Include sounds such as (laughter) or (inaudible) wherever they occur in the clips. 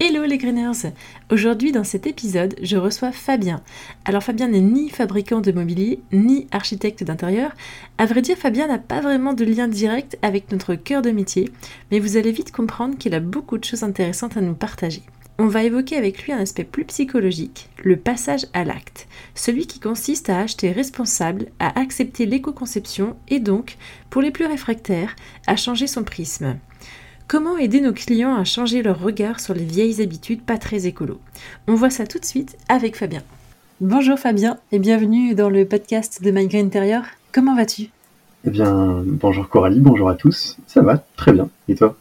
Hello les Greeners Aujourd'hui dans cet épisode, je reçois Fabien. Alors Fabien n'est ni fabricant de mobilier, ni architecte d'intérieur. À vrai dire, Fabien n'a pas vraiment de lien direct avec notre cœur de métier, mais vous allez vite comprendre qu'il a beaucoup de choses intéressantes à nous partager. On va évoquer avec lui un aspect plus psychologique, le passage à l'acte, celui qui consiste à acheter responsable, à accepter l'éco-conception et donc, pour les plus réfractaires, à changer son prisme. Comment aider nos clients à changer leur regard sur les vieilles habitudes pas très écolo? On voit ça tout de suite avec Fabien. Bonjour Fabien et bienvenue dans le podcast de My Green Interior. Comment vas-tu? Eh bien, bonjour Coralie, bonjour à tous. Ça va très bien. Et toi?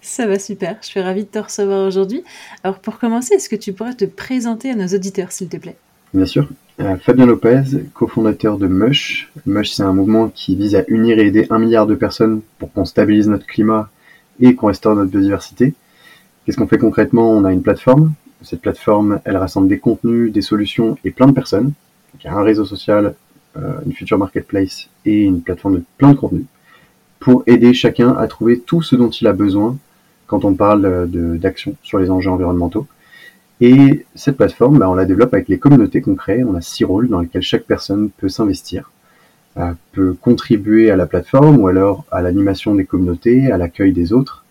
Ça va super, je suis ravie de te recevoir aujourd'hui. Alors pour commencer, est-ce que tu pourrais te présenter à nos auditeurs s'il te plaît? Bien sûr. Euh, Fabien Lopez, cofondateur de Mush. Mush, c'est un mouvement qui vise à unir et aider un milliard de personnes pour qu'on stabilise notre climat et qu'on restaure notre biodiversité. Qu'est-ce qu'on fait concrètement? On a une plateforme. Cette plateforme, elle rassemble des contenus, des solutions et plein de personnes. il y a un réseau social, euh, une future marketplace et une plateforme de plein de contenus pour aider chacun à trouver tout ce dont il a besoin quand on parle d'action sur les enjeux environnementaux. Et cette plateforme, bah, on la développe avec les communautés qu'on crée. On a six rôles dans lesquels chaque personne peut s'investir peut contribuer à la plateforme ou alors à l'animation des communautés, à l'accueil des autres.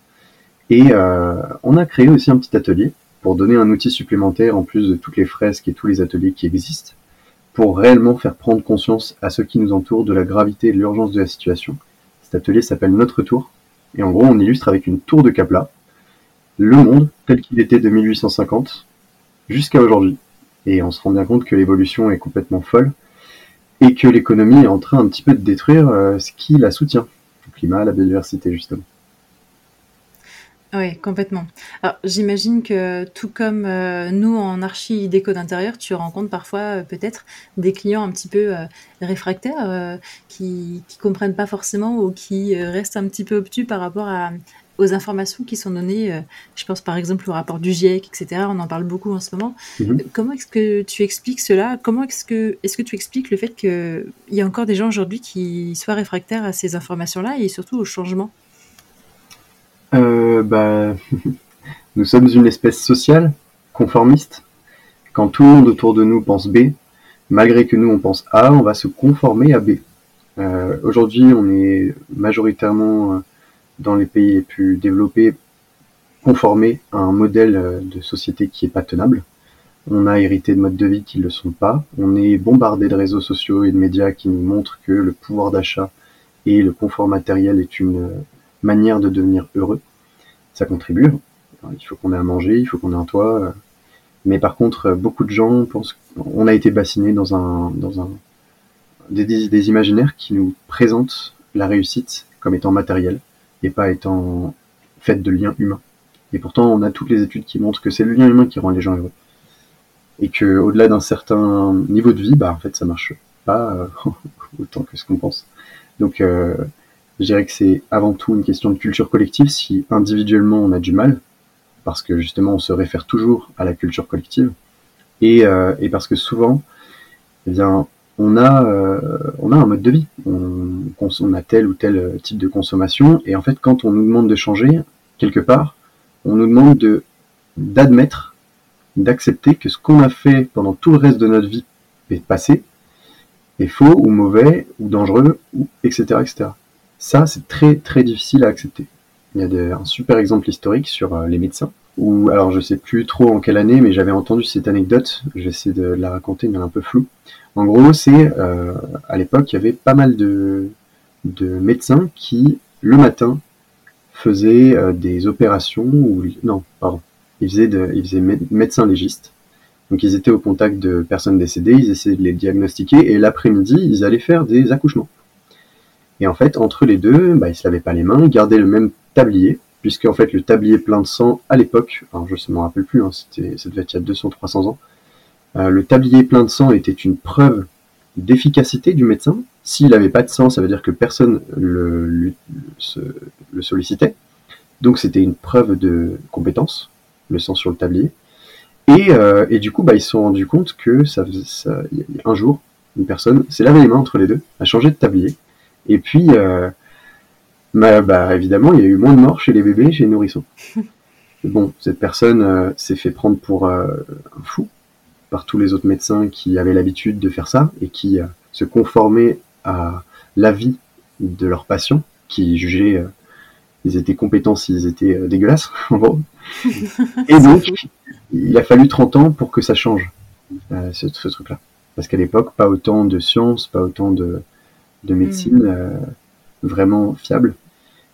Et euh, on a créé aussi un petit atelier pour donner un outil supplémentaire en plus de toutes les fresques et tous les ateliers qui existent, pour réellement faire prendre conscience à ceux qui nous entourent de la gravité et de l'urgence de la situation. Cet atelier s'appelle Notre Tour, et en gros on illustre avec une tour de Capla le monde tel qu'il était de 1850 jusqu'à aujourd'hui. Et on se rend bien compte que l'évolution est complètement folle, et que l'économie est en train un petit peu de détruire euh, ce qui la soutient, le climat, la biodiversité justement. Oui, complètement. Alors, j'imagine que tout comme euh, nous en archi déco d'intérieur, tu rencontres parfois euh, peut-être des clients un petit peu réfractaires qui qui comprennent pas forcément ou qui restent un petit peu obtus par rapport à, aux informations qui sont données. Euh, je pense par exemple au rapport du GIEC, etc. On en parle beaucoup en ce moment. Mhm. Euh, comment est-ce que tu expliques cela? Comment est-ce que, est-ce que tu expliques le fait qu'il y a encore des gens aujourd'hui qui soient réfractaires à ces informations-là et surtout au changement? Euh, bah, (laughs) Nous sommes une espèce sociale, conformiste. Quand tout le monde autour de nous pense B, malgré que nous on pense A, on va se conformer à B. Aujourd'hui, on est majoritairement dans les pays les plus développés conformer à un modèle euh, de société qui est pas tenable. On a hérité de modes de vie qui ne le sont pas. On est bombardé de réseaux sociaux et de médias qui nous montrent que le pouvoir d'achat et le confort matériel est une euh, manière de devenir heureux. Ça contribue. il faut qu'on ait à manger, il faut qu'on ait un toit. Euh. Mais par contre, beaucoup de gens pensent qu'on a été bassiné dans un, dans un, des, des imaginaires qui nous présentent la réussite comme étant matérielle et pas étant faite de liens humains. Et pourtant, on a toutes les études qui montrent que c'est le lien humain qui rend les gens heureux. Et que au-delà d'un certain niveau de vie, bah en fait, ça marche pas euh, (laughs) autant que ce qu'on pense. Donc, euh, je dirais que c'est avant tout une question de culture collective. Si individuellement on a du mal, parce que justement on se réfère toujours à la culture collective, et, euh, et parce que souvent, eh bien, on a, euh, on a un mode de vie. On, a tel ou tel type de consommation. Et en fait, quand on nous demande de changer, quelque part, on nous demande de d'admettre, d'accepter que ce qu'on a fait pendant tout le reste de notre vie est passé, est faux ou mauvais ou dangereux, etc. Ça, c'est très très difficile à accepter. Il y a un super exemple historique sur euh, les médecins, alors je sais plus trop en quelle année, mais j'avais entendu cette anecdote, j'essaie de la raconter, mais elle est un peu floue. En gros, c'est euh, à l'époque, il y avait pas mal de, médecins qui, le matin, faisaient euh, des opérations, ou non, pardon, ils faisaient, ils médecins légistes. Donc ils étaient au contact de personnes décédées, ils essayaient de les diagnostiquer, et l'après-midi, ils allaient faire des accouchements. Et en fait, entre les deux, bah, ils se lavaient pas les mains, ils gardaient le même tablier, puisque en fait le tablier plein de sang à l'époque, alors je ne me rappelle plus, hein, c'était, ça devait être il y a 200-300 ans, euh, le tablier plein de sang était une preuve d'efficacité du médecin. S'il n'avait pas de sang, ça veut dire que personne le, le, sollicitait. Donc c'était une preuve de compétence, le sang sur le tablier. Et, euh, du coup, bah, ils se sont rendus compte que ça, ça, un jour, une personne s'est lavé les mains entre les deux, a changé de tablier. Et puis, euh, bah, bah, évidemment, il y a eu moins de morts chez les bébés, chez les nourrissons. (laughs) bon, cette personne s'est fait prendre pour un fou par tous les autres médecins qui avaient l'habitude de faire ça et qui se conformaient à l'avis de leurs patients qui jugeaient ils étaient compétents s'ils étaient dégueulasses (laughs) en gros. (laughs) et donc il a fallu 30 ans pour que ça change ce, ce truc-là parce qu'à l'époque pas autant de sciences, pas autant de, de médecine. Vraiment fiable.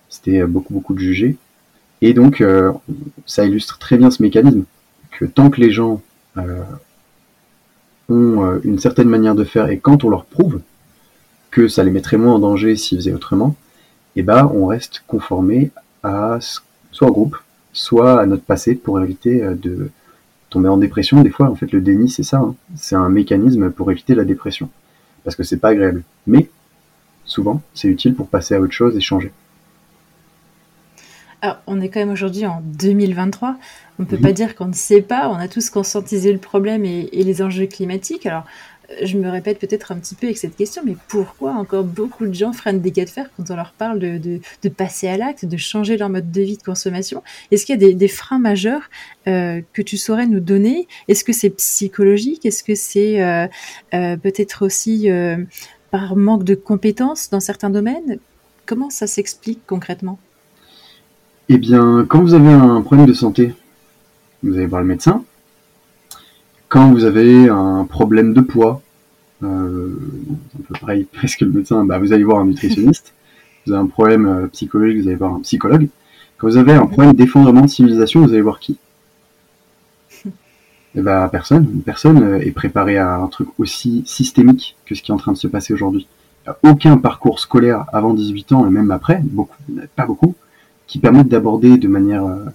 C'était beaucoup beaucoup de jugés et donc, euh, ça illustre très bien ce mécanisme, que tant que les gens euh, ont euh, une certaine manière de faire, et quand on leur prouve que ça les mettrait moins en danger s'ils faisaient autrement, eh ben, on reste conformé à soit au groupe, soit à notre passé pour éviter de tomber en dépression. Des fois, en fait, le déni, c'est ça. Hein. C'est un mécanisme pour éviter la dépression. Parce que c'est pas agréable. Mais, souvent, c'est utile pour passer à autre chose et changer on est quand même aujourd'hui en 2023. On ne peut pas dire qu'on ne sait pas. On a tous conscientisé le problème et, les enjeux climatiques. Alors, euh, je me répète peut-être un petit peu avec cette question, mais pourquoi encore beaucoup de gens freinent des cas de fer quand on leur parle de, passer à l'acte, de changer leur mode de vie de consommation? Est-ce qu'il y a des, freins majeurs euh, que tu saurais nous donner? Est-ce que c'est psychologique? Est-ce que c'est euh, peut-être aussi manque de compétences dans certains domaines? Comment ça s'explique concrètement? Eh bien, quand vous avez un problème de santé, vous allez voir le médecin. Quand vous avez un problème de poids, euh, un peu pareil (laughs) presque le médecin, bah, vous allez voir un nutritionniste. Vous avez un problème euh, psychologique, vous allez voir un psychologue. Quand vous avez un problème d'effondrement de civilisation, vous allez voir qui? Eh ben, personne. Personne euh, est préparé à un truc aussi systémique que ce qui est en train de se passer aujourd'hui. Aucun parcours scolaire avant 18 ans et même après, beaucoup, pas beaucoup, qui permettent d'aborder de manière euh,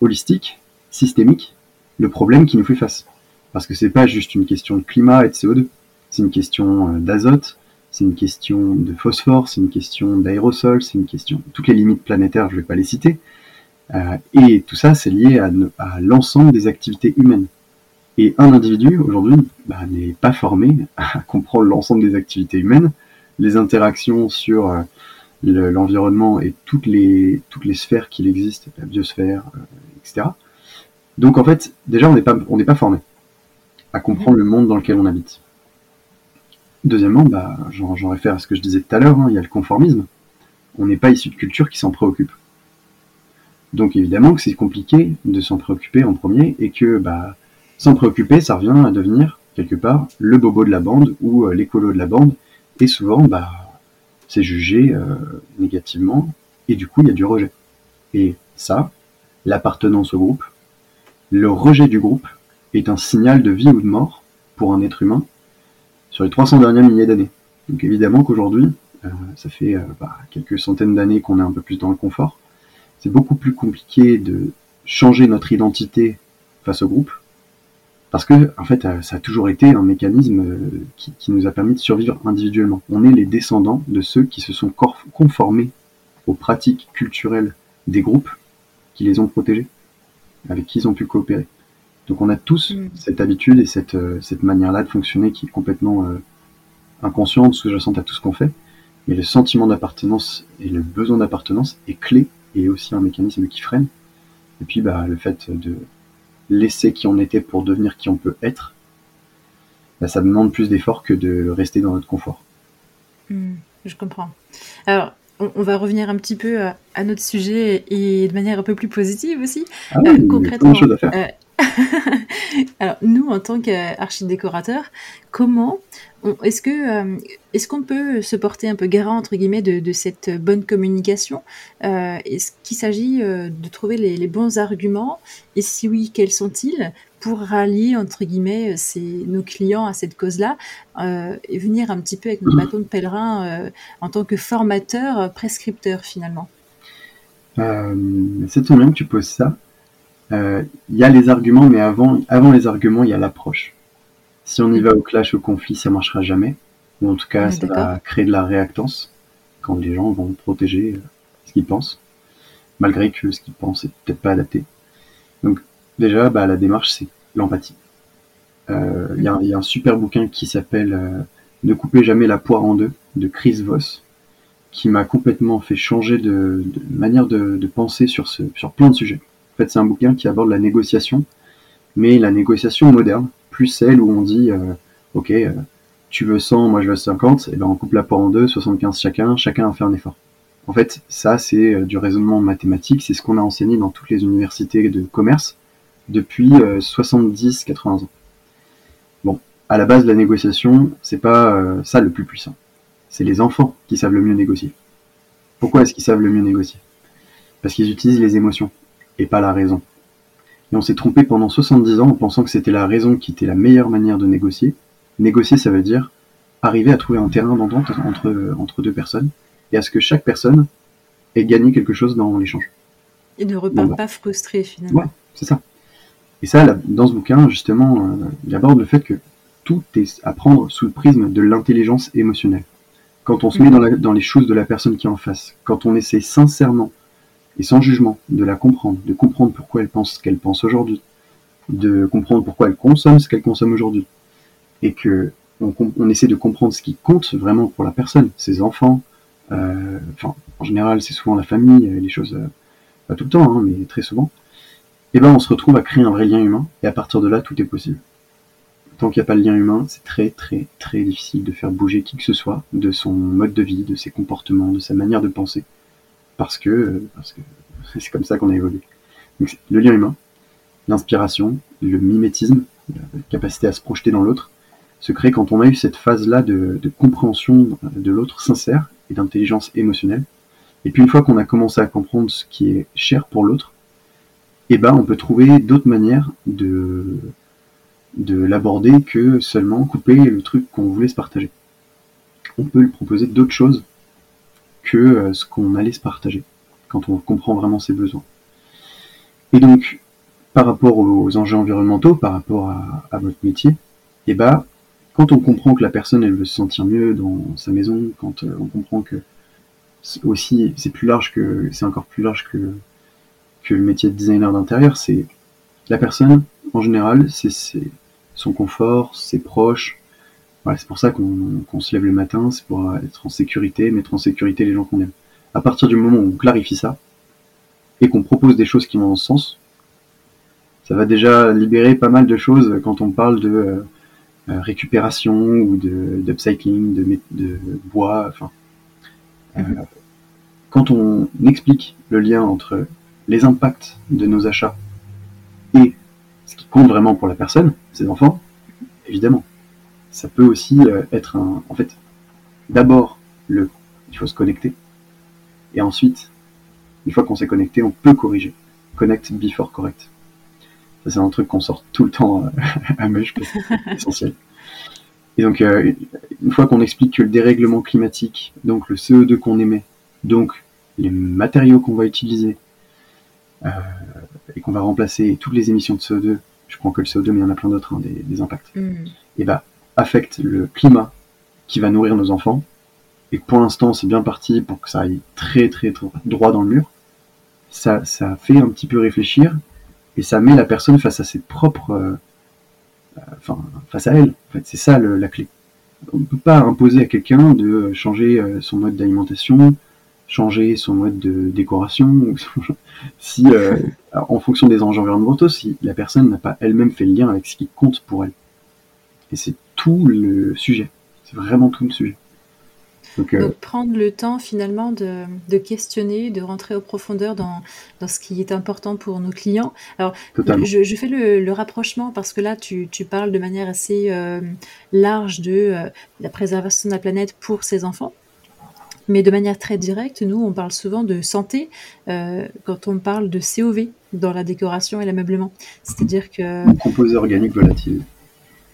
holistique, systémique, le problème qui nous fait face. Parce que c'est pas juste une question de climat et de CO2, c'est une question euh, d'azote, c'est une question de phosphore, c'est une question d'aérosol, c'est une question toutes les limites planétaires, je vais pas les citer. Et tout ça, c'est lié à l'ensemble des activités humaines. Et un individu aujourd'hui bah, n'est pas formé à (laughs) comprendre l'ensemble des activités humaines, les interactions sur l'environnement et toutes les, toutes les sphères qu'il existe, la biosphère, euh, etc. Donc en fait, déjà, on n'est pas, pas formé à comprendre le monde dans lequel on habite. Deuxièmement, bah, j'en réfère à ce que je disais tout à l'heure, hein, il y a le conformisme. On n'est pas issu de culture qui s'en préoccupe. Donc évidemment que c'est compliqué de s'en préoccuper en premier et que bah, s'en préoccuper, ça revient à devenir quelque part le bobo de la bande ou euh, l'écolo de la bande. Et souvent, bah, c'est jugé euh, négativement, et du coup il y a du rejet. Et ça, l'appartenance au groupe, le rejet du groupe est un signal de vie ou de mort pour un être humain sur les 300 derniers milliers d'années. Donc évidemment qu'aujourd'hui, euh, ça fait bah, quelques centaines d'années qu'on est un peu plus dans le confort. C'est beaucoup plus compliqué de changer notre identité face au groupe parce que en fait, euh, ça a toujours été un mécanisme euh, qui, nous a permis de survivre individuellement. On est les descendants de ceux qui se sont conformés aux pratiques culturelles des groupes qui les ont protégés, avec qui ils ont pu coopérer. Donc on a tous mm. cette habitude et cette, euh, cette manière-là de fonctionner qui est complètement inconsciente, sous-jacente à tout ce qu'on fait. Mais le sentiment d'appartenance et le besoin d'appartenance est clé et aussi un mécanisme qui freine. Et puis bah, le fait de laisser qui on était pour devenir qui on peut être, bah, ça demande plus d'efforts que de rester dans notre confort. Hmm, je comprends. Alors, on, va revenir un petit peu à, notre sujet et de manière un peu plus positive aussi. Ah oui, euh, concrètement, à faire. Euh, (laughs) Alors, nous, en tant qu'archidécorateurs, comment est-ce que euh, est-ce qu'on peut se porter un peu garant entre guillemets de, cette bonne communication euh, Est-ce qu'il s'agit euh, de trouver les, bons arguments Et si oui, quels sont-ils pour rallier entre guillemets nos clients à cette cause-là et venir un petit peu avec notre bâton de pèlerin en tant que formateur, prescripteur finalement? C'est que tu poses ça il euh, y a les arguments, mais avant, avant les arguments, il y a l'approche. Si on y va au clash, au conflit, ça marchera jamais. Ou en tout cas, ça va créer de la réactance quand les gens vont protéger euh, ce qu'ils pensent, malgré que ce qu'ils pensent est peut-être pas adapté. Donc déjà, bah, la démarche, c'est l'empathie. Euh, il y, a un super bouquin qui s'appelle Ne coupez jamais la poire en deux de Chris Voss, qui m'a complètement fait changer de, manière de, penser sur, ce, sur plein de sujets fait, c'est un bouquin qui aborde la négociation, mais la négociation moderne, plus celle où on dit, euh, ok, euh, tu veux 100, moi je veux 50, et ben on coupe la poire en deux, 75 chacun, chacun a fait un effort. En fait, ça c'est du raisonnement mathématique, c'est ce qu'on a enseigné dans toutes les universités de commerce depuis 70-80 ans. Bon, à la base, la négociation, c'est pas ça le plus puissant. C'est les enfants qui savent le mieux négocier. Pourquoi est-ce qu'ils savent le mieux négocier? Parce qu'ils utilisent les émotions et pas la raison. Et on s'est trompé pendant 70 ans en pensant que c'était la raison qui était la meilleure manière de négocier. Négocier, ça veut dire arriver à trouver un terrain d'entente entre, entre deux personnes et à ce que chaque personne ait gagné quelque chose dans l'échange. Et ne repart bah. pas frustré finalement. Ouais, c'est ça. Et ça, dans ce bouquin, justement, euh, il aborde le fait que tout est à prendre sous le prisme de l'intelligence émotionnelle quand on se met mm. dans, les choses de la personne qui est en face, quand on essaie sincèrement et sans jugement de la comprendre, de comprendre pourquoi elle pense ce qu'elle pense aujourd'hui, de comprendre pourquoi elle consomme ce qu'elle consomme aujourd'hui, et que on, essaie de comprendre ce qui compte vraiment pour la personne, ses enfants, euh, enfin en général c'est souvent la famille, les choses, euh, pas tout le temps, hein, mais très souvent, et eh ben on se retrouve à créer un vrai lien humain, et à partir de là tout est possible. Tant qu'il n'y a pas de lien humain, c'est très très très difficile de faire bouger qui que ce soit de son mode de vie, de ses comportements, de sa manière de penser. Parce que parce que (laughs) c'est comme ça qu'on a évolué. Le lien humain, l'inspiration, le mimétisme, la capacité à se projeter dans l'autre, se crée quand on a eu cette phase-là de, compréhension de l'autre sincère et d'intelligence émotionnelle. Et puis une fois qu'on a commencé à comprendre ce qui est cher pour l'autre, eh ben on peut trouver d'autres manières de l'aborder que seulement couper le truc qu'on voulait se partager. On peut lui proposer d'autres choses que euh, ce qu'on allait se partager, quand on comprend vraiment ses besoins. Et donc, par rapport aux enjeux environnementaux, par rapport à, votre métier, eh ben, quand on comprend que la personne elle veut se sentir mieux dans sa maison, quand euh, on comprend que aussi c'est plus large que c'est encore plus large que que le métier de designer d'intérieur, c'est la personne en général, c'est son confort, ses proches. C'est pour ça qu'on se lève le matin, c'est pour être en sécurité, mettre en sécurité les gens qu'on aime. À partir du moment où on clarifie ça et qu'on propose des choses qui vont dans ce sens, ça va déjà libérer pas mal de choses quand on parle de euh, euh, récupération ou d'upcycling, de, de, bois. Enfin, euh, quand on explique le lien entre les impacts de nos achats et ce qui compte vraiment pour la personne, ses enfants, évidemment. Ça peut aussi euh, être un. En fait, d'abord, le, il faut se connecter. Et ensuite, une fois qu'on s'est connecté, on peut corriger. Connect before correct. Ça, c'est un truc qu'on sort tout le temps euh, (laughs) à Meuge parce que c'est (laughs) essentiel. Et donc, euh, une fois qu'on explique que le dérèglement climatique, donc le CO2 qu'on émet, donc les matériaux qu'on va utiliser, et qu'on va remplacer toutes les émissions de CO2 je prends que le CO2, mais il y en a plein d'autres, hein, des, impacts, mm. et bah, affecte le climat qui va nourrir nos enfants. Et pour l'instant, c'est bien parti pour que ça aille très, très, très droit dans le mur. Ça, ça fait un petit peu réfléchir et ça met la personne face à ses propres, euh, enfin, face à elle. En fait, c'est ça la clé. On ne peut pas imposer à quelqu'un de changer euh, son mode d'alimentation, changer son mode de décoration, (laughs) si euh, (laughs) en fonction des enjeux environnementaux, si la personne n'a pas elle-même fait le lien avec ce qui compte pour elle. Et c'est tout le sujet. C'est vraiment tout le sujet. Donc, euh, prendre le temps finalement de, questionner, de rentrer aux profondeurs dans, ce qui est important pour nos clients. Alors, je, fais le, rapprochement parce que là, tu, parles de manière assez euh, large de la préservation de la planète pour ses enfants. Mais de manière très directe, nous, on parle souvent de santé euh, quand on parle de COV dans la décoration et l'ameublement. C'est-à-dire que... Composé organique volatile.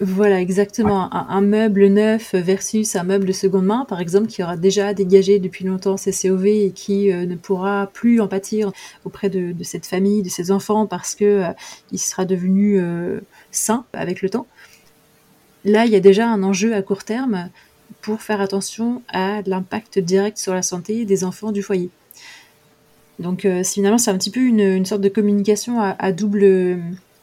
Voilà, exactement. Un, meuble neuf versus un meuble de seconde main, par exemple, qui aura déjà dégagé depuis longtemps ses COV et qui euh, ne pourra plus en pâtir auprès de, cette famille, de ses enfants, parce que euh, il sera devenu sain avec le temps. Là, il y a déjà un enjeu à court terme pour faire attention à l'impact direct sur la santé des enfants du foyer. Donc euh, finalement c'est un petit peu une, sorte de communication à, double,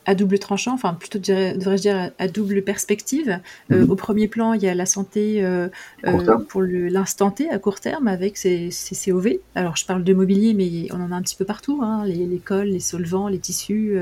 à double tranchant, enfin plutôt devrais-je dire à, double perspective. Euh, mhm. Au premier plan, il y a la santé euh, euh, pour l'instant T à court terme avec ces, COV. Alors je parle de mobilier, mais on en a un petit peu partout, hein, les, les, cols, les solvants, les tissus.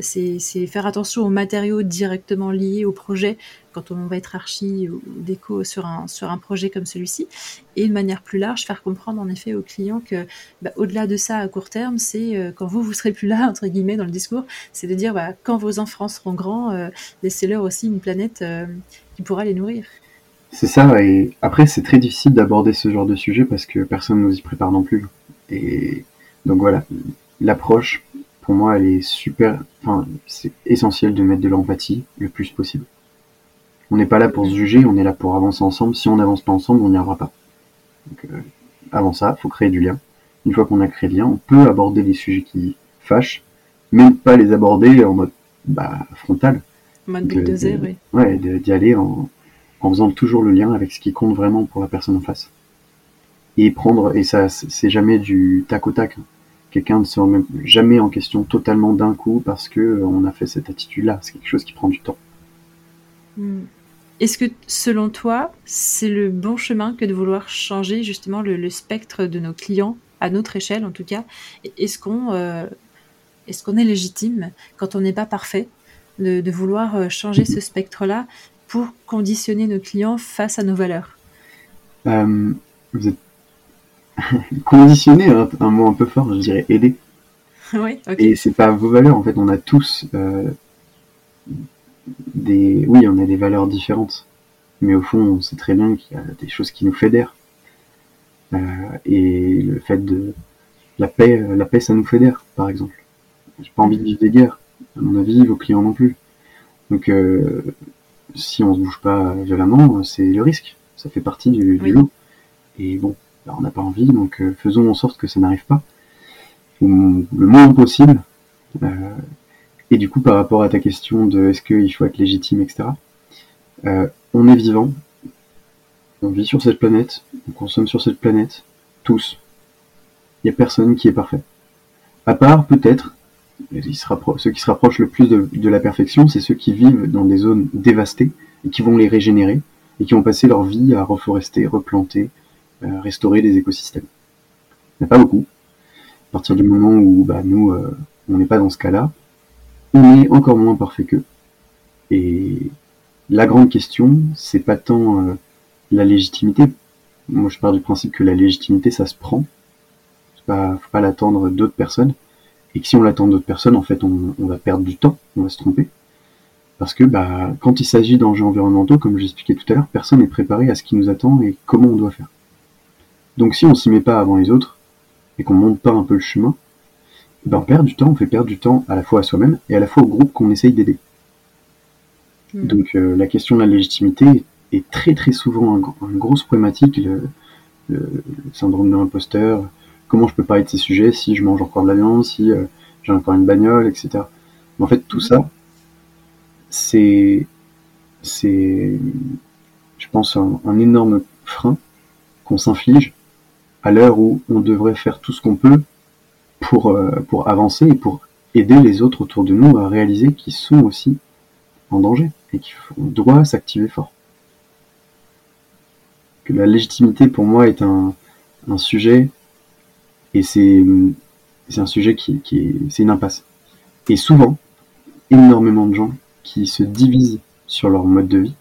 c'est faire attention aux matériaux directement liés au projet quand on va être archi ou déco sur un, sur un projet comme celui-ci. Et de manière plus large, faire comprendre en effet aux clients que bah, au-delà de ça, à court terme, c'est euh, quand vous, vous serez plus là, entre guillemets, dans le discours, c'est de dire bah, quand vos enfants seront grands, euh, laissez-leur aussi une planète euh, qui pourra les nourrir. C'est ça, et après c'est très difficile d'aborder ce genre de sujet parce que personne ne nous y prépare non plus. Et donc voilà, l'approche, pour moi, elle est super, enfin, c'est essentiel de mettre de l'empathie le plus possible. On n'est pas là pour se juger, on est là pour avancer ensemble. Si on n'avance pas ensemble, on n'y arrivera pas. Donc, euh, avant ça, il faut créer du lien. Une fois qu'on a créé du lien, on peut aborder les sujets qui fâchent, mais pas les aborder en mode bah, frontal. En mode bulldozer, oui. Ouais, d'y aller en, en faisant toujours le lien avec ce qui compte vraiment pour la personne en face. Et prendre, et ça, c'est jamais du tac au tac. Quelqu'un ne se remet jamais en question totalement d'un coup parce que euh, on a fait cette attitude-là. C'est quelque chose qui prend du temps. Hmm. Est-ce que selon toi, c'est le bon chemin que de vouloir changer justement le, spectre de nos clients, à notre échelle en tout cas? Est-ce qu'on euh, est, qu'on est légitime, quand on n'est pas parfait, de, vouloir euh, changer ce spectre-là pour conditionner nos clients face à nos valeurs? Euh, Vous êtes (laughs) conditionner, hein, un mot un peu fort, je dirais aider. (laughs) Oui, ok. Et c'est pas vos valeurs, en fait, on a tous des, oui, on a des valeurs différentes, mais au fond, on sait très bien qu'il y a des choses qui nous fédèrent. Euh, et le fait de la paix, la paix, ça nous fédère, par exemple. J'ai pas envie de vivre des guerres. À mon avis, vos clients non plus. Donc, euh, si on se bouge pas violemment, c'est le risque. Ça fait partie du, lot. Et bon, bah, on n'a pas envie, donc euh, faisons en sorte que ça n'arrive pas. le moins possible. Et du coup, par rapport à ta question de est-ce qu'il faut être légitime, etc., euh, on est vivant, on vit sur cette planète, on consomme sur cette planète, tous. Il n'y a personne qui est parfait. À part, peut-être, ceux qui se rapprochent le plus de, la perfection, c'est ceux qui vivent dans des zones dévastées et qui vont les régénérer et qui ont passé leur vie à reforester, replanter, euh, restaurer des écosystèmes. Il n'y en a pas beaucoup. À partir du moment où bah, nous, euh, on n'est pas dans ce cas-là, on est encore moins parfait qu'eux. Et la grande question, c'est pas tant euh, la légitimité. Moi, je pars du principe que la légitimité, ça se prend. Pas, faut pas l'attendre d'autres personnes. Et que si on l'attend d'autres personnes, en fait, on, va perdre du temps, on va se tromper. Parce que bah, quand il s'agit d'enjeux environnementaux, comme j'expliquais tout à l'heure, personne n'est préparé à ce qui nous attend et comment on doit faire. Donc si on s'y met pas avant les autres, et qu'on monte pas un peu le chemin, ben, on perd du temps, on fait perdre du temps à la fois à soi-même et à la fois au groupe qu'on essaye d'aider. Hmm. Donc euh, la question de la légitimité est très très souvent une grosse problématique, le, syndrome de l'imposteur, comment je peux parler de ces sujets si je mange encore de la viande, si euh, j'ai encore une bagnole, etc. Mais en fait tout ça, c'est, c'est, je pense, un énorme frein qu'on s'inflige à l'heure où on devrait faire tout ce qu'on peut pour, euh, pour avancer et pour aider les autres autour de nous à réaliser qu'ils sont aussi en danger et qu'on doit s'activer fort. Que la légitimité pour moi est un, un sujet et c'est un sujet qui, qui est c'est une impasse. Et souvent, énormément de gens qui se divisent sur leur mode de vie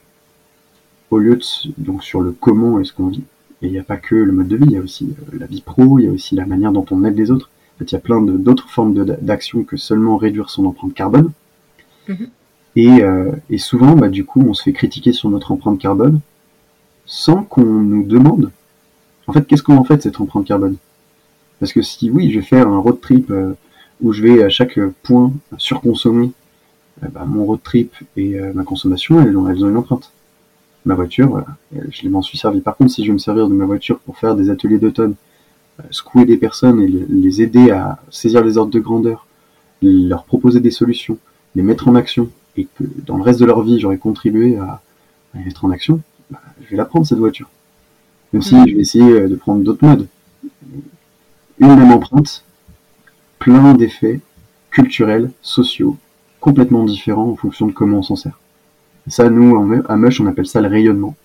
au lieu de donc sur le comment est-ce qu'on vit. Et il n'y a pas que le mode de vie, il y a aussi euh, la vie pro, il y a aussi la manière dont on aide les autres il y a plein d'autres formes d'action que seulement réduire son empreinte carbone. Mhm. Euh, et, souvent, bah, du coup, on se fait critiquer sur notre empreinte carbone sans qu'on nous demande, en fait, qu'est-ce qu'on en fait de cette empreinte carbone? Parce que si oui, je vais faire un road trip euh, où je vais à chaque point surconsommer, euh, bah, mon road trip et ma consommation, elles ont, elles ont une empreinte. Ma voiture, voilà, je m'en suis servi. Par contre, si je vais me servir de ma voiture pour faire des ateliers d'automne secouer des personnes et les aider à saisir les ordres de grandeur, leur proposer des solutions, les mettre en action, et que dans le reste de leur vie, j'aurais contribué à, les mettre en action, bah, je vais la prendre cette voiture. Même si je vais essayer euh, de prendre d'autres modes. Une même empreinte, plein d'effets culturels, sociaux, complètement différent en fonction de comment on s'en sert. ça, nous, à Mush, on appelle ça le rayonnement.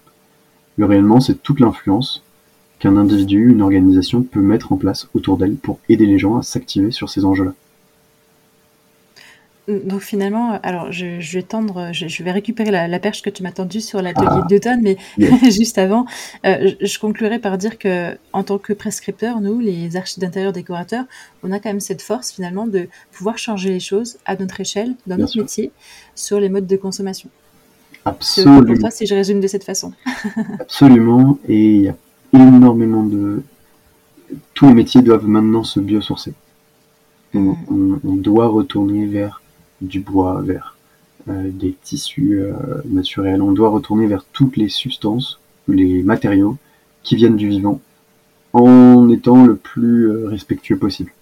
Le rayonnement, c'est toute l'influence qu'un individu, une organisation peut mettre en place autour d'elle pour aider les gens à s'activer sur ces enjeux-là. Donc finalement, alors je, vais tendre, je, vais récupérer la, perche que tu m'as tendue sur l'atelier ah. d'automne, mais (laughs) juste avant, euh, je, conclurai par dire que en tant que prescripteurs, nous, les archis d'intérieur décorateurs, on a quand même cette force finalement de pouvoir changer les choses à notre échelle, dans notre métier, sur les modes de consommation. Absolument. Pour toi, si je résume de cette façon. (laughs) Absolument, et il y a énormément de... Tous les métiers doivent maintenant se biosourcer. on mm. doit retourner vers du bois, vers euh, des tissus euh, naturels. On doit retourner vers toutes les substances, les matériaux qui viennent du vivant, en étant le plus euh, respectueux possible.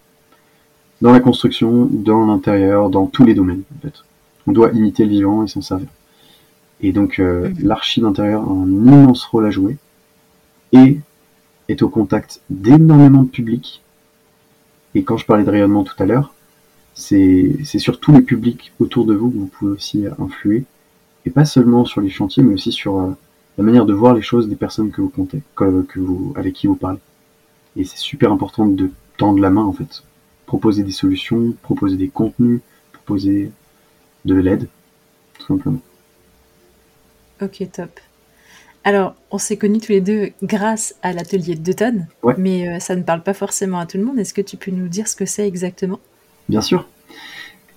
Dans la construction, dans l'intérieur, dans tous les domaines, en fait. On doit imiter le vivant et s'en servir. Et donc, mhm. l'archi d'intérieur a un immense rôle à jouer et est au contact d'énormément de publics. Et quand je parlais de rayonnement tout à l'heure, c'est sur tous les publics autour de vous que vous pouvez aussi influer, et pas seulement sur les chantiers, mais aussi sur euh, la manière de voir les choses des personnes que vous comptez, que, avec qui vous parlez. Et c'est super important de tendre la main en fait, proposer des solutions, proposer des contenus, proposer de l'aide, tout simplement. Ok, top. Alors, on s'est connus tous les deux grâce à l'atelier d'automne, mais euh, ça ne parle pas forcément à tout le monde. Est-ce que tu peux nous dire ce que c'est exactement? Bien sûr.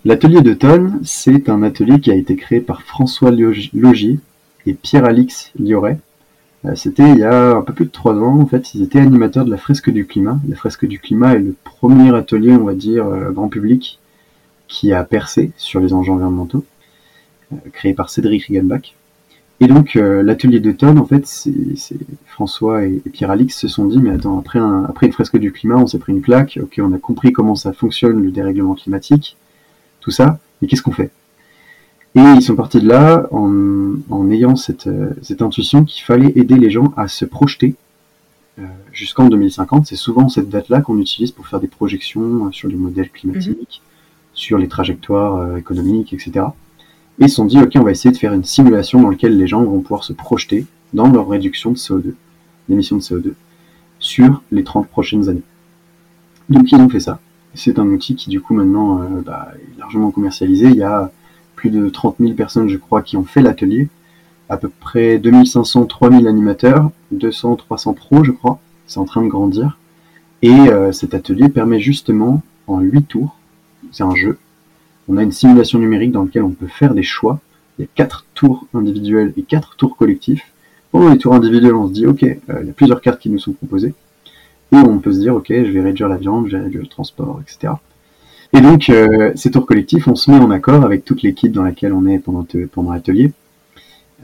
L'atelier d'automne, c'est un atelier qui a été créé par François Logier et Pierre-Alix Lioret. Euh, c'était il y a un peu plus de trois ans. En fait, ils étaient animateurs de la fresque du climat. La fresque du climat est le premier atelier, on va dire, euh, grand public qui a percé sur les enjeux environnementaux, créé par Cédric Riegelbach. Et donc euh, l'atelier d'automne, en fait, c'est François et, Pierre-Alix se sont dit, mais attends, après, après une fresque du climat, on s'est pris une claque, ok, on a compris comment ça fonctionne le dérèglement climatique, tout ça, mais qu'est-ce qu'on fait? Et ils sont partis de là en, ayant cette, cette intuition qu'il fallait aider les gens à se projeter euh, jusqu'en 2050. C'est souvent cette date-là qu'on utilise pour faire des projections sur les modèles climatiques, mhm. sur les trajectoires euh, économiques, etc et ils se sont dit, ok, on va essayer de faire une simulation dans laquelle les gens vont pouvoir se projeter dans leur réduction de CO2, d'émissions de CO2, sur les 30 prochaines années. Donc ils ont fait ça. C'est un outil qui du coup maintenant euh, bah, est largement commercialisé. Il y a plus de 30 000 personnes, je crois, qui ont fait l'atelier. À peu près 2500, 3000 animateurs, 200, 300 pros, je crois. C'est en train de grandir. Et euh, cet atelier permet justement, en 8 tours, c'est un jeu, on a une simulation numérique dans laquelle on peut faire des choix. Il y a quatre tours individuels et quatre tours collectifs. Pendant les tours individuels, on se dit, ok, euh, il y a plusieurs cartes qui nous sont proposées. Et on peut se dire, ok, je vais réduire la viande, je vais réduire le transport, etc. Et donc, euh, ces tours collectifs, on se met en accord avec toute l'équipe dans laquelle on est pendant, pendant l'atelier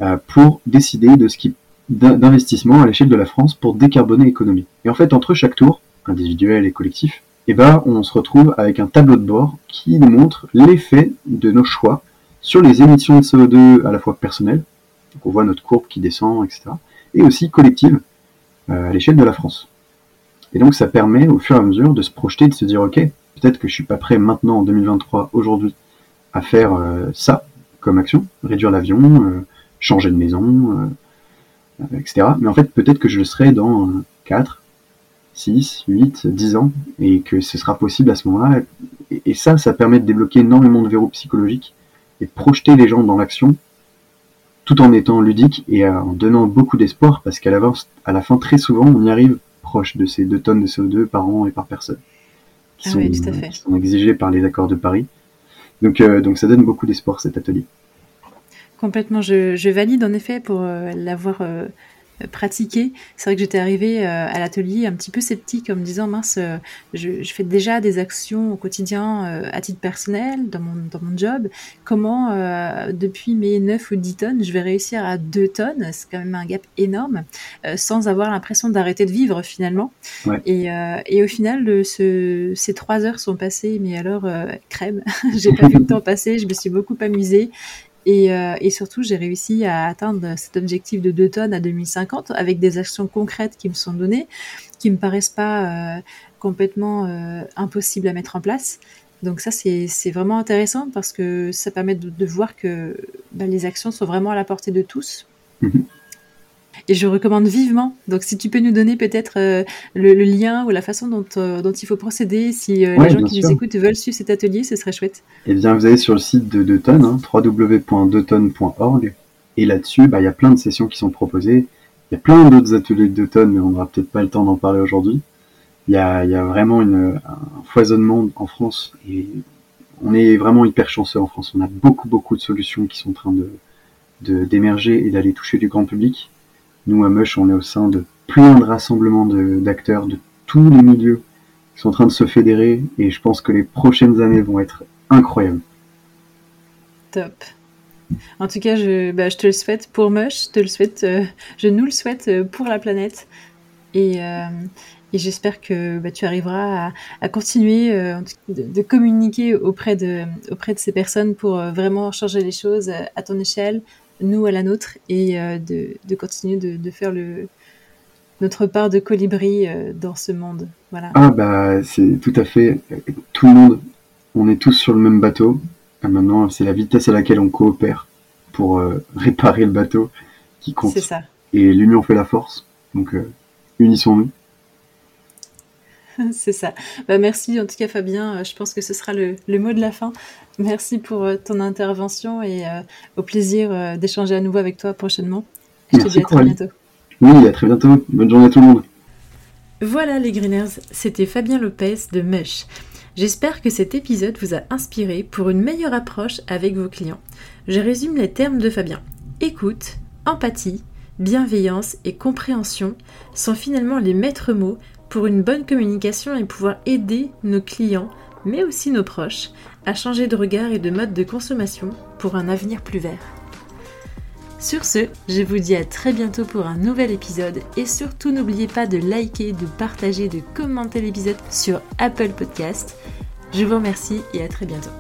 euh, pour décider de ce qui d'investissement à l'échelle de la France pour décarboner l'économie. Et en fait, entre chaque tour, individuel et collectif, et eh ben, on se retrouve avec un tableau de bord qui nous montre l'effet de nos choix sur les émissions de CO2 à la fois personnelles, donc on voit notre courbe qui descend, etc., et aussi collective euh, à l'échelle de la France. Et donc ça permet au fur et à mesure de se projeter, de se dire ok, peut-être que je suis pas prêt maintenant en 2023, aujourd'hui, à faire euh, ça comme action, réduire l'avion, euh, changer de maison, etc. Mais en fait peut-être que je le serai dans 4, 6, 8, 10 ans, et que ce sera possible à ce moment-là. Et, ça, ça permet de débloquer énormément de verrous psychologiques et de projeter les gens dans l'action, tout en étant ludique et en donnant beaucoup d'espoir, parce qu'à la, à la fin, très souvent, on y arrive proche de ces 2 tonnes de CO2 par an et par personne, qui, ah sont, exigées par les accords de Paris. Donc, euh, donc ça donne beaucoup d'espoir cet atelier. Complètement, je, valide en effet pour euh, l'avoir euh, pratiquer. C'est vrai que j'étais arrivée euh, à l'atelier un petit peu sceptique en me disant mince, euh, je, fais déjà des actions au quotidien à titre personnel dans mon, dans mon job. Comment depuis mes 9 ou 10 tonnes, je vais réussir à 2 tonnes? C'est quand même un gap énorme sans avoir l'impression d'arrêter de vivre finalement. Et, et, au final, ce, ces 3 heures sont passées, mais alors crème. (laughs) J'ai pas vu le temps passer, je me suis beaucoup amusée euh, et, surtout, j'ai réussi à atteindre cet objectif de 2 tonnes à 2050 avec des actions concrètes qui me sont données, qui me paraissent pas euh, complètement euh, impossibles à mettre en place. Donc ça, c'est vraiment intéressant parce que ça permet de, voir que bah, les actions sont vraiment à la portée de tous. Mhm. Et je recommande vivement. Donc, si tu peux nous donner peut-être euh, le, lien ou la façon dont, euh, dont il faut procéder, si euh, les gens qui nous écoutent veulent suivre cet atelier, ce serait chouette. Eh bien, vous allez sur le site de Deuton, hein, www.deuton.org. Et là-dessus, bah, il y a plein de sessions qui sont proposées. Il y a plein d'autres ateliers de Deuton, mais on n'aura peut-être pas le temps d'en parler aujourd'hui. Il y a, y a, vraiment une, un foisonnement en France et on est vraiment hyper chanceux en France. On a beaucoup, beaucoup de solutions qui sont en train de d'émerger et d'aller toucher du grand public. Nous, à Mush, on est au sein de plein de rassemblements d'acteurs de, tous les milieux qui sont en train de se fédérer et je pense que les prochaines années vont être incroyables. Top. En tout cas, je, bah, te le souhaite pour Mush, je te le souhaite, euh, je nous le souhaite euh, pour la planète. Et, euh, j'espère que bah, tu arriveras à, continuer de, communiquer auprès de, auprès de ces personnes pour vraiment changer les choses à ton échelle, nous à la nôtre et euh, de, continuer de, faire le, notre part de colibri euh, dans ce monde. Voilà. Ah bah c'est tout à fait tout le monde. On est tous sur le même bateau. maintenant, c'est la vitesse à laquelle on coopère pour euh, (laughs) réparer le bateau qui compte. C'est ça. Et l'union fait la force. Donc unissons-nous. (laughs) c'est ça. Bah, merci en tout cas Fabien. Je pense que ce sera le, le mot de la fin. Merci pour euh, ton intervention et euh, au plaisir euh, d'échanger à nouveau avec toi prochainement. Je te dis à très bientôt. Oui, à très bientôt. Bonne journée à tout le monde. Voilà les Greeners, c'était Fabien Lopez de Mush. J'espère que cet épisode vous a inspiré pour une meilleure approche avec vos clients. Je résume les termes de Fabien. Écoute, empathie, bienveillance et compréhension sont finalement les maîtres mots pour une bonne communication et pouvoir aider nos clients, mais aussi nos proches, à changer de regard et de mode de consommation pour un avenir plus vert. Sur ce, je vous dis à très bientôt pour un nouvel épisode et surtout n'oubliez pas de liker, de partager, de commenter l'épisode sur Apple Podcast. Je vous remercie et à très bientôt.